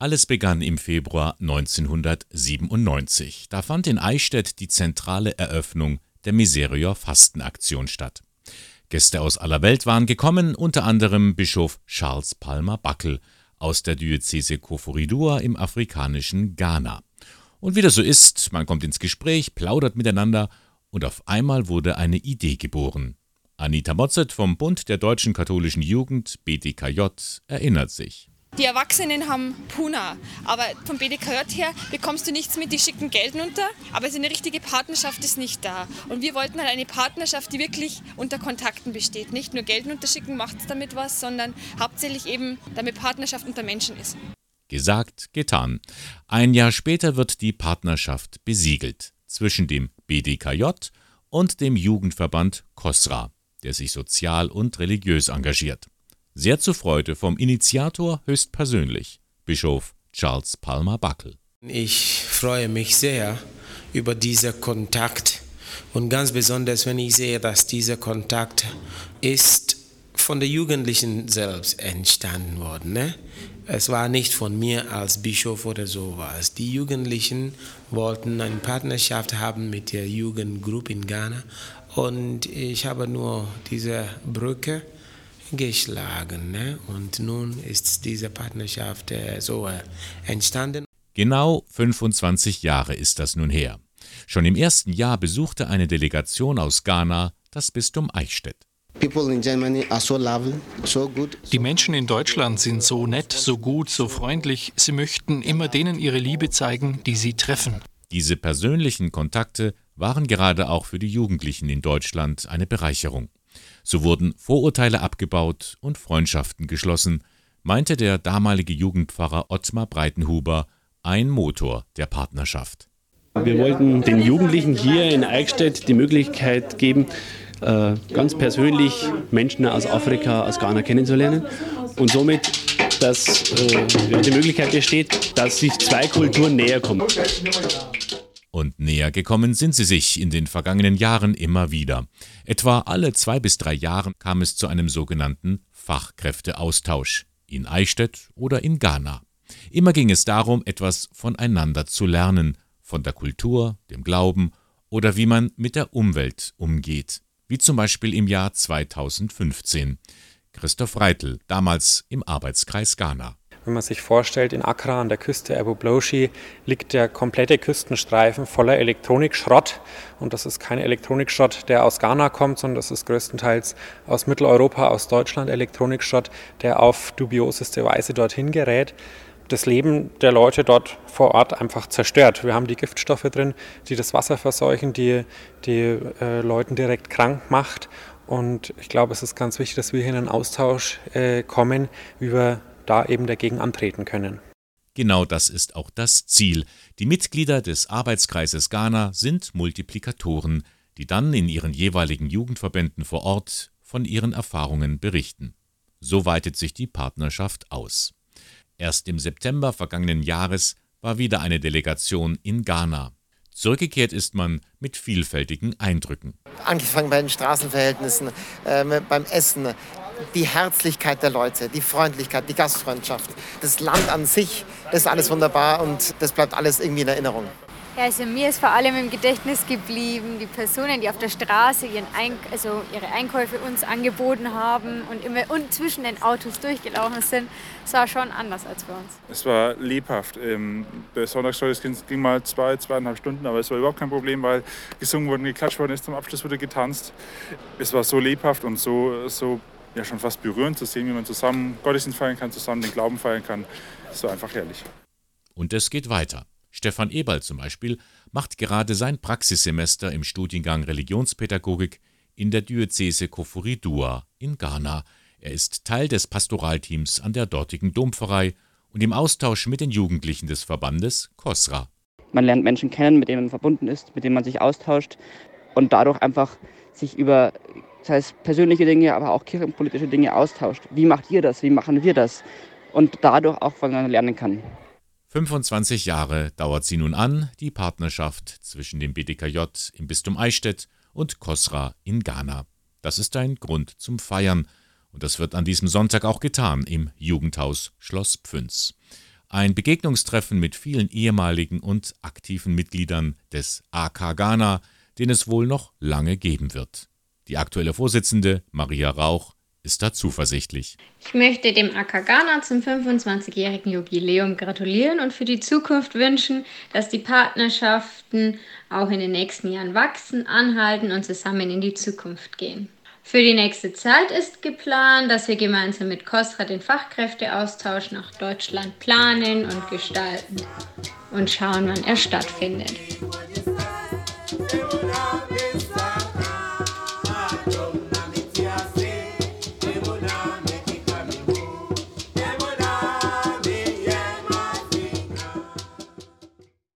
Alles begann im Februar 1997. Da fand in Eichstätt die zentrale Eröffnung der Miserior Fastenaktion statt. Gäste aus aller Welt waren gekommen, unter anderem Bischof Charles Palmer Backel aus der Diözese Koforidua im afrikanischen Ghana. Und wie das so ist, man kommt ins Gespräch, plaudert miteinander und auf einmal wurde eine Idee geboren. Anita Motzet vom Bund der deutschen katholischen Jugend BDKJ erinnert sich. Die Erwachsenen haben Puna, aber vom BDKJ her bekommst du nichts mit, die schicken Geld runter, aber eine richtige Partnerschaft ist nicht da. Und wir wollten halt eine Partnerschaft, die wirklich unter Kontakten besteht. Nicht nur Geld unterschicken macht damit was, sondern hauptsächlich eben damit Partnerschaft unter Menschen ist. Gesagt, getan. Ein Jahr später wird die Partnerschaft besiegelt zwischen dem BDKJ und dem Jugendverband COSRA, der sich sozial und religiös engagiert. Sehr zur Freude vom Initiator höchstpersönlich, Bischof Charles Palmer Buckle. Ich freue mich sehr über diesen Kontakt und ganz besonders, wenn ich sehe, dass dieser Kontakt ist von den Jugendlichen selbst entstanden worden. Ne? Es war nicht von mir als Bischof oder sowas. Die Jugendlichen wollten eine Partnerschaft haben mit der Jugendgruppe in Ghana und ich habe nur diese Brücke geschlagen. Ne? Und nun ist diese Partnerschaft äh, so äh, entstanden. Genau 25 Jahre ist das nun her. Schon im ersten Jahr besuchte eine Delegation aus Ghana das Bistum Eichstätt. Die Menschen in Deutschland sind so nett, so gut, so freundlich. Sie möchten immer denen ihre Liebe zeigen, die sie treffen. Diese persönlichen Kontakte waren gerade auch für die Jugendlichen in Deutschland eine Bereicherung. So wurden Vorurteile abgebaut und Freundschaften geschlossen, meinte der damalige Jugendpfarrer Ottmar Breitenhuber, ein Motor der Partnerschaft. Wir wollten den Jugendlichen hier in Eichstätt die Möglichkeit geben, äh, ganz persönlich Menschen aus Afrika, aus Ghana kennenzulernen und somit, dass äh, die Möglichkeit besteht, dass sich zwei Kulturen näher kommen. Und näher gekommen sind sie sich in den vergangenen Jahren immer wieder. Etwa alle zwei bis drei Jahre kam es zu einem sogenannten Fachkräfteaustausch in Eichstätt oder in Ghana. Immer ging es darum, etwas voneinander zu lernen, von der Kultur, dem Glauben oder wie man mit der Umwelt umgeht, wie zum Beispiel im Jahr 2015. Christoph Reitel, damals im Arbeitskreis Ghana. Wenn man sich vorstellt, in Accra an der Küste Abu Bloshi liegt der komplette Küstenstreifen voller Elektronikschrott. Und das ist kein Elektronikschrott, der aus Ghana kommt, sondern das ist größtenteils aus Mitteleuropa, aus Deutschland Elektronikschrott, der auf dubioseste Weise dorthin gerät das Leben der Leute dort vor Ort einfach zerstört. Wir haben die Giftstoffe drin, die das Wasser verseuchen, die die äh, Leuten direkt krank macht. Und ich glaube, es ist ganz wichtig, dass wir hier in einen Austausch äh, kommen, wir da eben dagegen antreten können. Genau das ist auch das Ziel. Die Mitglieder des Arbeitskreises Ghana sind Multiplikatoren, die dann in ihren jeweiligen Jugendverbänden vor Ort von ihren Erfahrungen berichten. So weitet sich die Partnerschaft aus. Erst im September vergangenen Jahres war wieder eine Delegation in Ghana. Zurückgekehrt ist man mit vielfältigen Eindrücken. Angefangen bei den Straßenverhältnissen, äh, beim Essen, die Herzlichkeit der Leute, die Freundlichkeit, die Gastfreundschaft, das Land an sich, das ist alles wunderbar und das bleibt alles irgendwie in Erinnerung. Ja, also mir ist vor allem im Gedächtnis geblieben, die Personen, die auf der Straße ihren Eink also ihre Einkäufe uns angeboten haben und immer und zwischen den Autos durchgelaufen sind, das war schon anders als bei uns. Es war lebhaft. Ähm, der Sonntagsgottesdienst ging mal zwei, zweieinhalb Stunden, aber es war überhaupt kein Problem, weil gesungen wurde, geklatscht worden ist, zum Abschluss wurde getanzt. Es war so lebhaft und so, so ja, schon fast berührend zu sehen, wie man zusammen Gottesdienst feiern kann, zusammen den Glauben feiern kann. Das war einfach herrlich. Und es geht weiter. Stefan Eberl zum Beispiel macht gerade sein Praxissemester im Studiengang Religionspädagogik in der Diözese Koforidua in Ghana. Er ist Teil des Pastoralteams an der dortigen Dompfarrei und im Austausch mit den Jugendlichen des Verbandes COSRA. Man lernt Menschen kennen, mit denen man verbunden ist, mit denen man sich austauscht und dadurch einfach sich über das heißt persönliche Dinge, aber auch kirchenpolitische Dinge austauscht. Wie macht ihr das? Wie machen wir das? Und dadurch auch voneinander lernen kann. 25 Jahre dauert sie nun an, die Partnerschaft zwischen dem BDKJ im Bistum Eichstätt und Kosra in Ghana. Das ist ein Grund zum Feiern. Und das wird an diesem Sonntag auch getan im Jugendhaus Schloss Pfünz. Ein Begegnungstreffen mit vielen ehemaligen und aktiven Mitgliedern des AK Ghana, den es wohl noch lange geben wird. Die aktuelle Vorsitzende, Maria Rauch, ist da zuversichtlich. Ich möchte dem AK Ghana zum 25-jährigen Jubiläum gratulieren und für die Zukunft wünschen, dass die Partnerschaften auch in den nächsten Jahren wachsen, anhalten und zusammen in die Zukunft gehen. Für die nächste Zeit ist geplant, dass wir gemeinsam mit COSRA den Fachkräfteaustausch nach Deutschland planen und gestalten und schauen, wann er stattfindet.